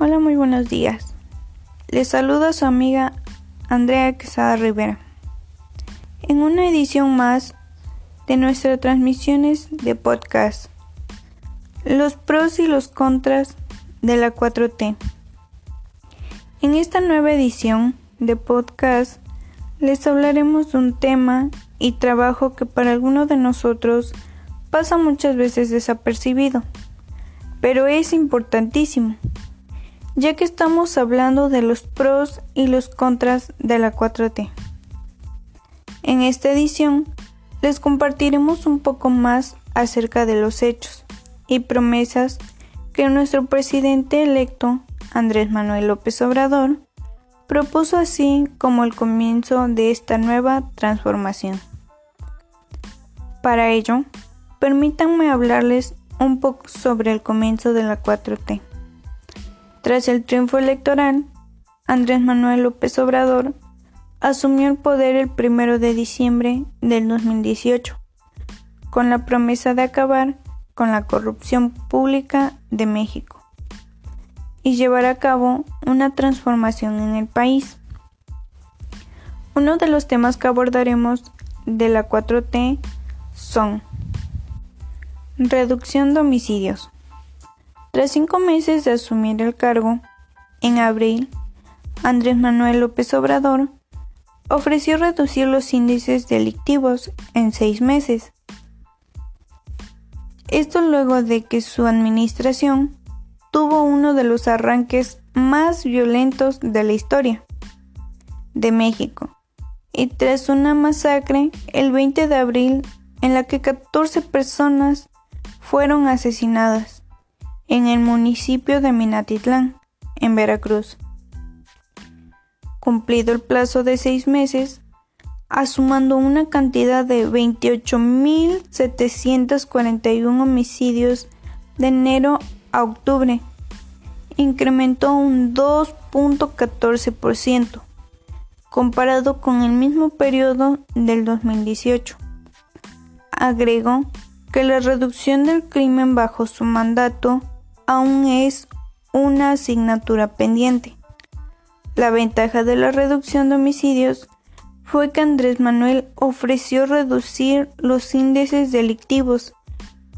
Hola, muy buenos días. Les saluda su amiga Andrea Quesada Rivera. En una edición más de nuestras transmisiones de podcast. Los pros y los contras de la 4T. En esta nueva edición de podcast les hablaremos de un tema y trabajo que para algunos de nosotros pasa muchas veces desapercibido, pero es importantísimo, ya que estamos hablando de los pros y los contras de la 4T. En esta edición les compartiremos un poco más acerca de los hechos y promesas que nuestro presidente electo, Andrés Manuel López Obrador, propuso así como el comienzo de esta nueva transformación. Para ello, permítanme hablarles un poco sobre el comienzo de la 4T. Tras el triunfo electoral, Andrés Manuel López Obrador asumió el poder el 1 de diciembre del 2018, con la promesa de acabar con la corrupción pública de México y llevar a cabo una transformación en el país. Uno de los temas que abordaremos de la 4T son reducción de homicidios. Tras cinco meses de asumir el cargo, en abril, Andrés Manuel López Obrador ofreció reducir los índices delictivos en seis meses. Esto luego de que su administración tuvo uno de los arranques más violentos de la historia de México y tras una masacre el 20 de abril en la que 14 personas fueron asesinadas en el municipio de Minatitlán, en Veracruz. Cumplido el plazo de seis meses, asumando una cantidad de 28.741 homicidios de enero a octubre, incrementó un 2.14% comparado con el mismo periodo del 2018. Agregó que la reducción del crimen bajo su mandato aún es una asignatura pendiente. La ventaja de la reducción de homicidios fue que Andrés Manuel ofreció reducir los índices delictivos,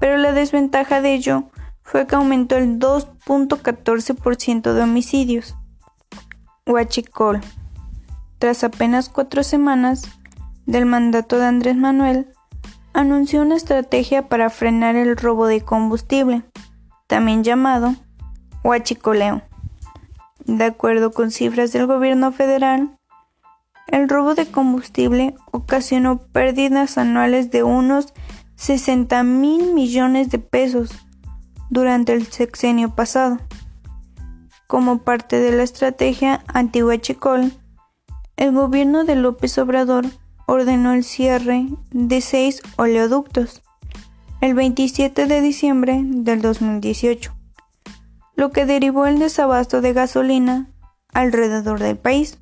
pero la desventaja de ello fue que aumentó el 2.14% de homicidios. Huachicol. Tras apenas cuatro semanas del mandato de Andrés Manuel, anunció una estrategia para frenar el robo de combustible, también llamado huachicoleo. De acuerdo con cifras del gobierno federal, el robo de combustible ocasionó pérdidas anuales de unos 60 mil millones de pesos durante el sexenio pasado. Como parte de la estrategia anti-Huachicol, el gobierno de López Obrador ordenó el cierre de seis oleoductos el 27 de diciembre del 2018, lo que derivó el desabasto de gasolina alrededor del país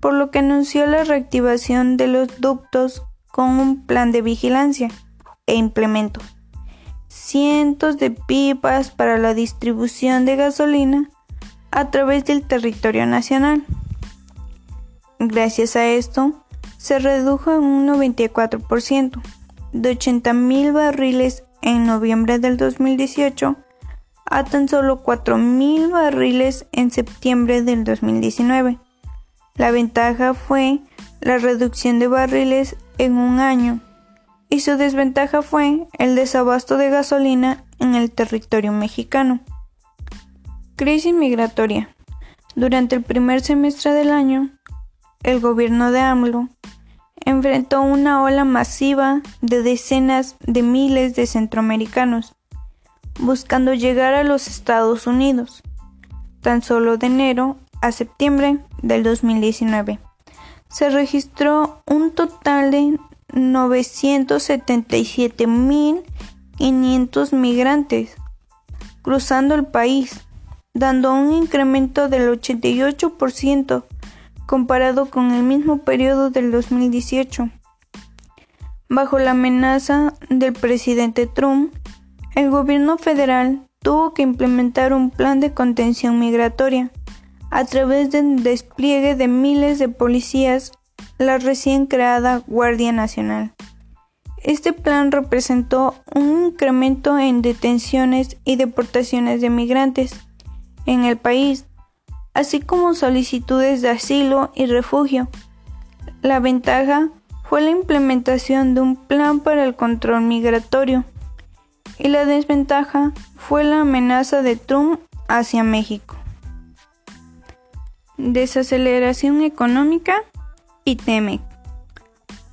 por lo que anunció la reactivación de los ductos con un plan de vigilancia e implemento. Cientos de pipas para la distribución de gasolina a través del territorio nacional. Gracias a esto, se redujo en un 94%, de 80 mil barriles en noviembre del 2018 a tan solo 4 mil barriles en septiembre del 2019 la ventaja fue la reducción de barriles en un año y su desventaja fue el desabasto de gasolina en el territorio mexicano. Crisis migratoria. Durante el primer semestre del año, el gobierno de AMLO enfrentó una ola masiva de decenas de miles de centroamericanos buscando llegar a los Estados Unidos. Tan solo de enero a septiembre del 2019. Se registró un total de 977.500 migrantes cruzando el país, dando un incremento del 88% comparado con el mismo periodo del 2018. Bajo la amenaza del presidente Trump, el gobierno federal tuvo que implementar un plan de contención migratoria a través del despliegue de miles de policías, la recién creada Guardia Nacional. Este plan representó un incremento en detenciones y deportaciones de migrantes en el país, así como solicitudes de asilo y refugio. La ventaja fue la implementación de un plan para el control migratorio y la desventaja fue la amenaza de Trump hacia México. Desaceleración económica y TEMEC.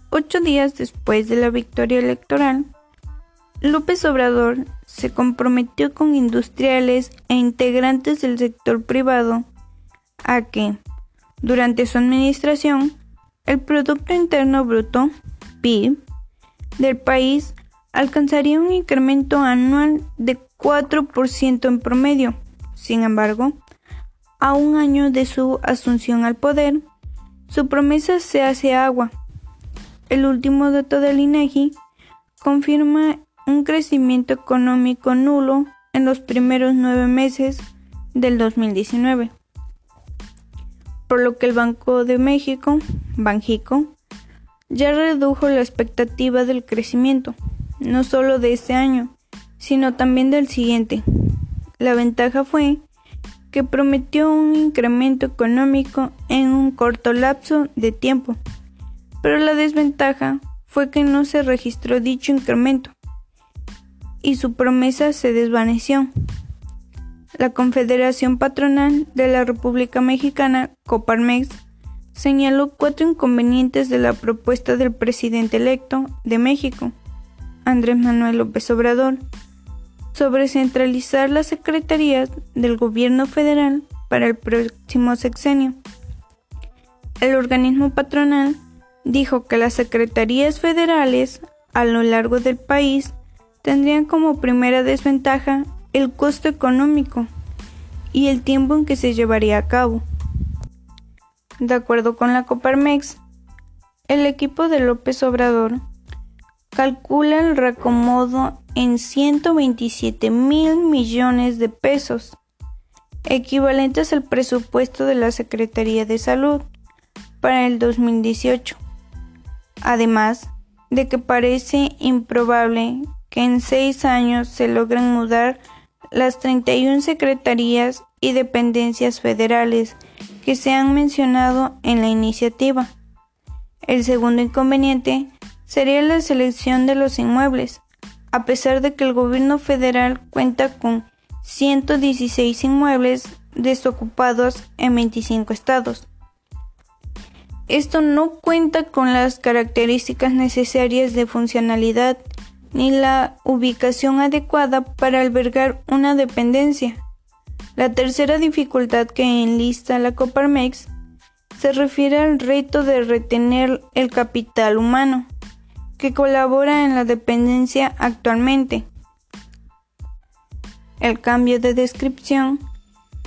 Ocho días después de la victoria electoral, López Obrador se comprometió con industriales e integrantes del sector privado a que, durante su administración, el Producto Interno Bruto, PIB, del país alcanzaría un incremento anual de 4% en promedio. Sin embargo, a un año de su asunción al poder, su promesa se hace agua. El último dato del INEGI confirma un crecimiento económico nulo en los primeros nueve meses del 2019, por lo que el Banco de México, Banjico, ya redujo la expectativa del crecimiento no solo de este año, sino también del siguiente. La ventaja fue que prometió un incremento económico en un corto lapso de tiempo, pero la desventaja fue que no se registró dicho incremento y su promesa se desvaneció. La Confederación Patronal de la República Mexicana, Coparmex, señaló cuatro inconvenientes de la propuesta del presidente electo de México Andrés Manuel López Obrador sobre centralizar las secretarías del gobierno federal para el próximo sexenio. El organismo patronal dijo que las secretarías federales a lo largo del país tendrían como primera desventaja el costo económico y el tiempo en que se llevaría a cabo. De acuerdo con la Coparmex, el equipo de López Obrador calcula el recomodo en 127 mil millones de pesos, equivalentes al presupuesto de la Secretaría de Salud para el 2018. Además de que parece improbable que en seis años se logren mudar las 31 secretarías y dependencias federales que se han mencionado en la iniciativa. El segundo inconveniente sería la selección de los inmuebles, a pesar de que el gobierno federal cuenta con 116 inmuebles desocupados en 25 estados. Esto no cuenta con las características necesarias de funcionalidad ni la ubicación adecuada para albergar una dependencia. La tercera dificultad que enlista la Coparmex se refiere al reto de retener el capital humano que colabora en la dependencia actualmente. El cambio de descripción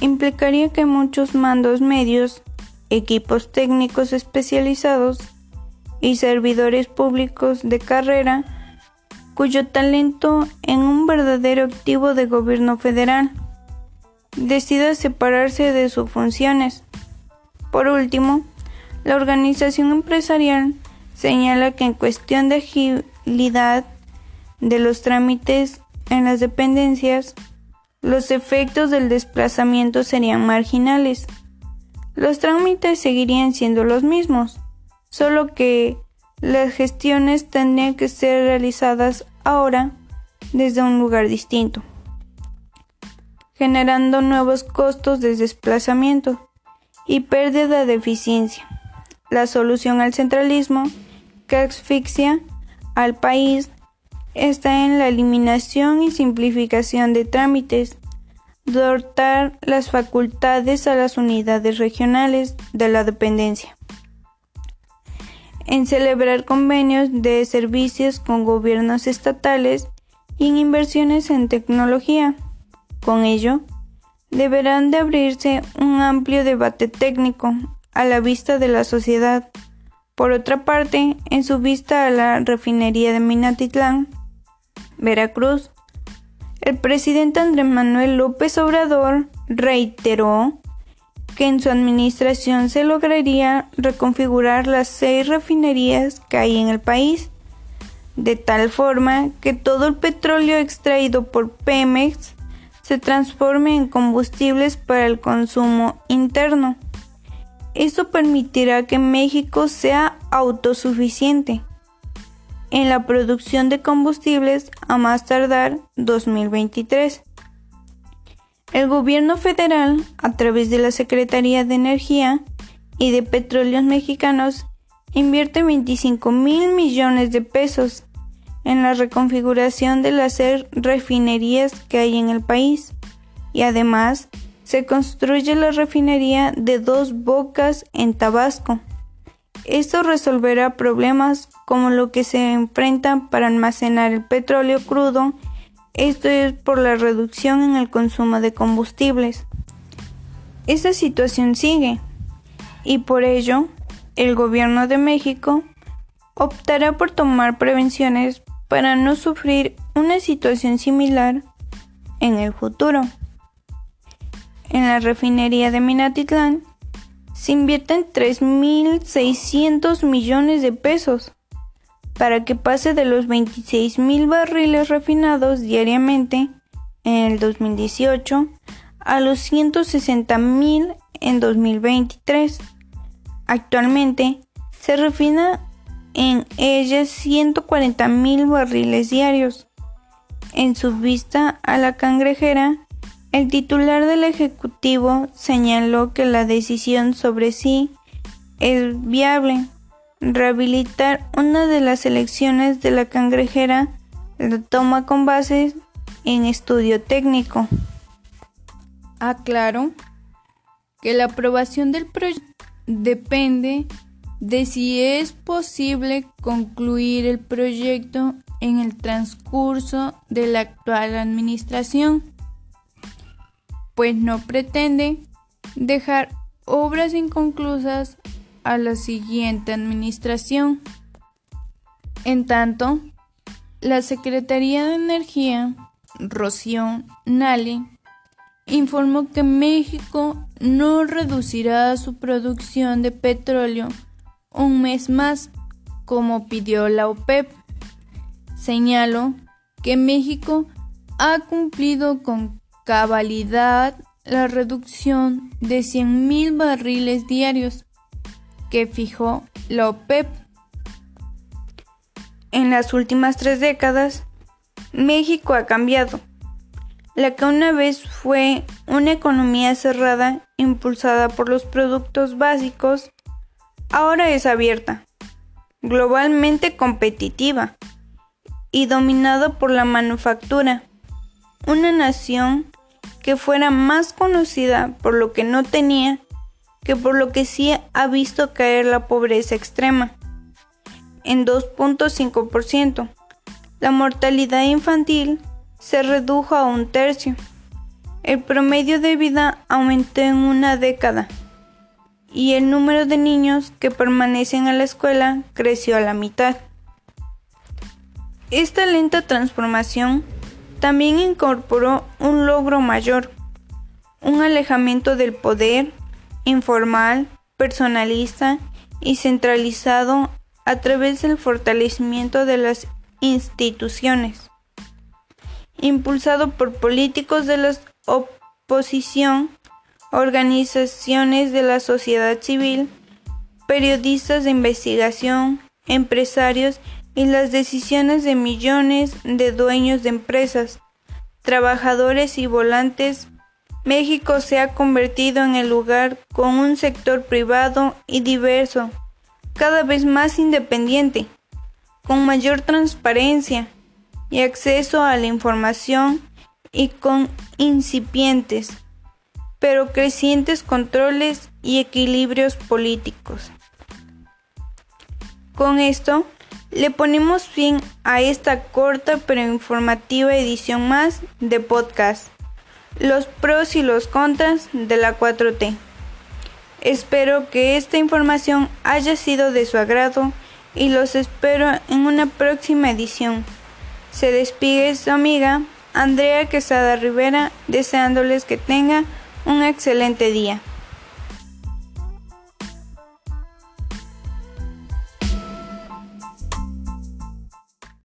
implicaría que muchos mandos medios, equipos técnicos especializados y servidores públicos de carrera cuyo talento en un verdadero activo de gobierno federal decida separarse de sus funciones. Por último, la organización empresarial señala que en cuestión de agilidad de los trámites en las dependencias, los efectos del desplazamiento serían marginales. Los trámites seguirían siendo los mismos, solo que las gestiones tendrían que ser realizadas ahora desde un lugar distinto, generando nuevos costos de desplazamiento y pérdida de eficiencia. La solución al centralismo que asfixia al país está en la eliminación y simplificación de trámites, dotar las facultades a las unidades regionales de la dependencia, en celebrar convenios de servicios con gobiernos estatales y en inversiones en tecnología. Con ello, deberán de abrirse un amplio debate técnico a la vista de la sociedad por otra parte, en su vista a la refinería de Minatitlán, Veracruz, el presidente Andrés Manuel López Obrador reiteró que en su administración se lograría reconfigurar las seis refinerías que hay en el país, de tal forma que todo el petróleo extraído por Pemex se transforme en combustibles para el consumo interno. Esto permitirá que México sea autosuficiente en la producción de combustibles a más tardar 2023. El gobierno federal, a través de la Secretaría de Energía y de Petróleos Mexicanos, invierte 25 mil millones de pesos en la reconfiguración de las refinerías que hay en el país y además se construye la refinería de dos bocas en Tabasco. Esto resolverá problemas como lo que se enfrentan para almacenar el petróleo crudo, esto es por la reducción en el consumo de combustibles. Esta situación sigue y por ello el gobierno de México optará por tomar prevenciones para no sufrir una situación similar en el futuro en la refinería de Minatitlán se invierten 3.600 millones de pesos para que pase de los 26.000 barriles refinados diariamente en el 2018 a los 160.000 en 2023. Actualmente se refina en ella 140.000 barriles diarios. En su vista a la cangrejera el titular del Ejecutivo señaló que la decisión sobre sí es viable. Rehabilitar una de las elecciones de la cangrejera la toma con base en estudio técnico. Aclaro que la aprobación del proyecto depende de si es posible concluir el proyecto en el transcurso de la actual administración pues no pretende dejar obras inconclusas a la siguiente administración. En tanto, la Secretaría de Energía, Rocío Nali, informó que México no reducirá su producción de petróleo un mes más, como pidió la OPEP. Señaló que México ha cumplido con cabalidad la reducción de 100.000 barriles diarios que fijó la OPEP. En las últimas tres décadas, México ha cambiado. La que una vez fue una economía cerrada impulsada por los productos básicos, ahora es abierta, globalmente competitiva y dominada por la manufactura. Una nación que fuera más conocida por lo que no tenía que por lo que sí ha visto caer la pobreza extrema en 2.5%. La mortalidad infantil se redujo a un tercio. El promedio de vida aumentó en una década y el número de niños que permanecen en la escuela creció a la mitad. Esta lenta transformación también incorporó un logro mayor, un alejamiento del poder informal, personalista y centralizado a través del fortalecimiento de las instituciones, impulsado por políticos de la oposición, organizaciones de la sociedad civil, periodistas de investigación, empresarios y las decisiones de millones de dueños de empresas, trabajadores y volantes, México se ha convertido en el lugar con un sector privado y diverso, cada vez más independiente, con mayor transparencia y acceso a la información y con incipientes, pero crecientes controles y equilibrios políticos. Con esto, le ponemos fin a esta corta pero informativa edición más de podcast. Los pros y los contras de la 4T. Espero que esta información haya sido de su agrado y los espero en una próxima edición. Se despide su amiga Andrea Quesada Rivera, deseándoles que tengan un excelente día.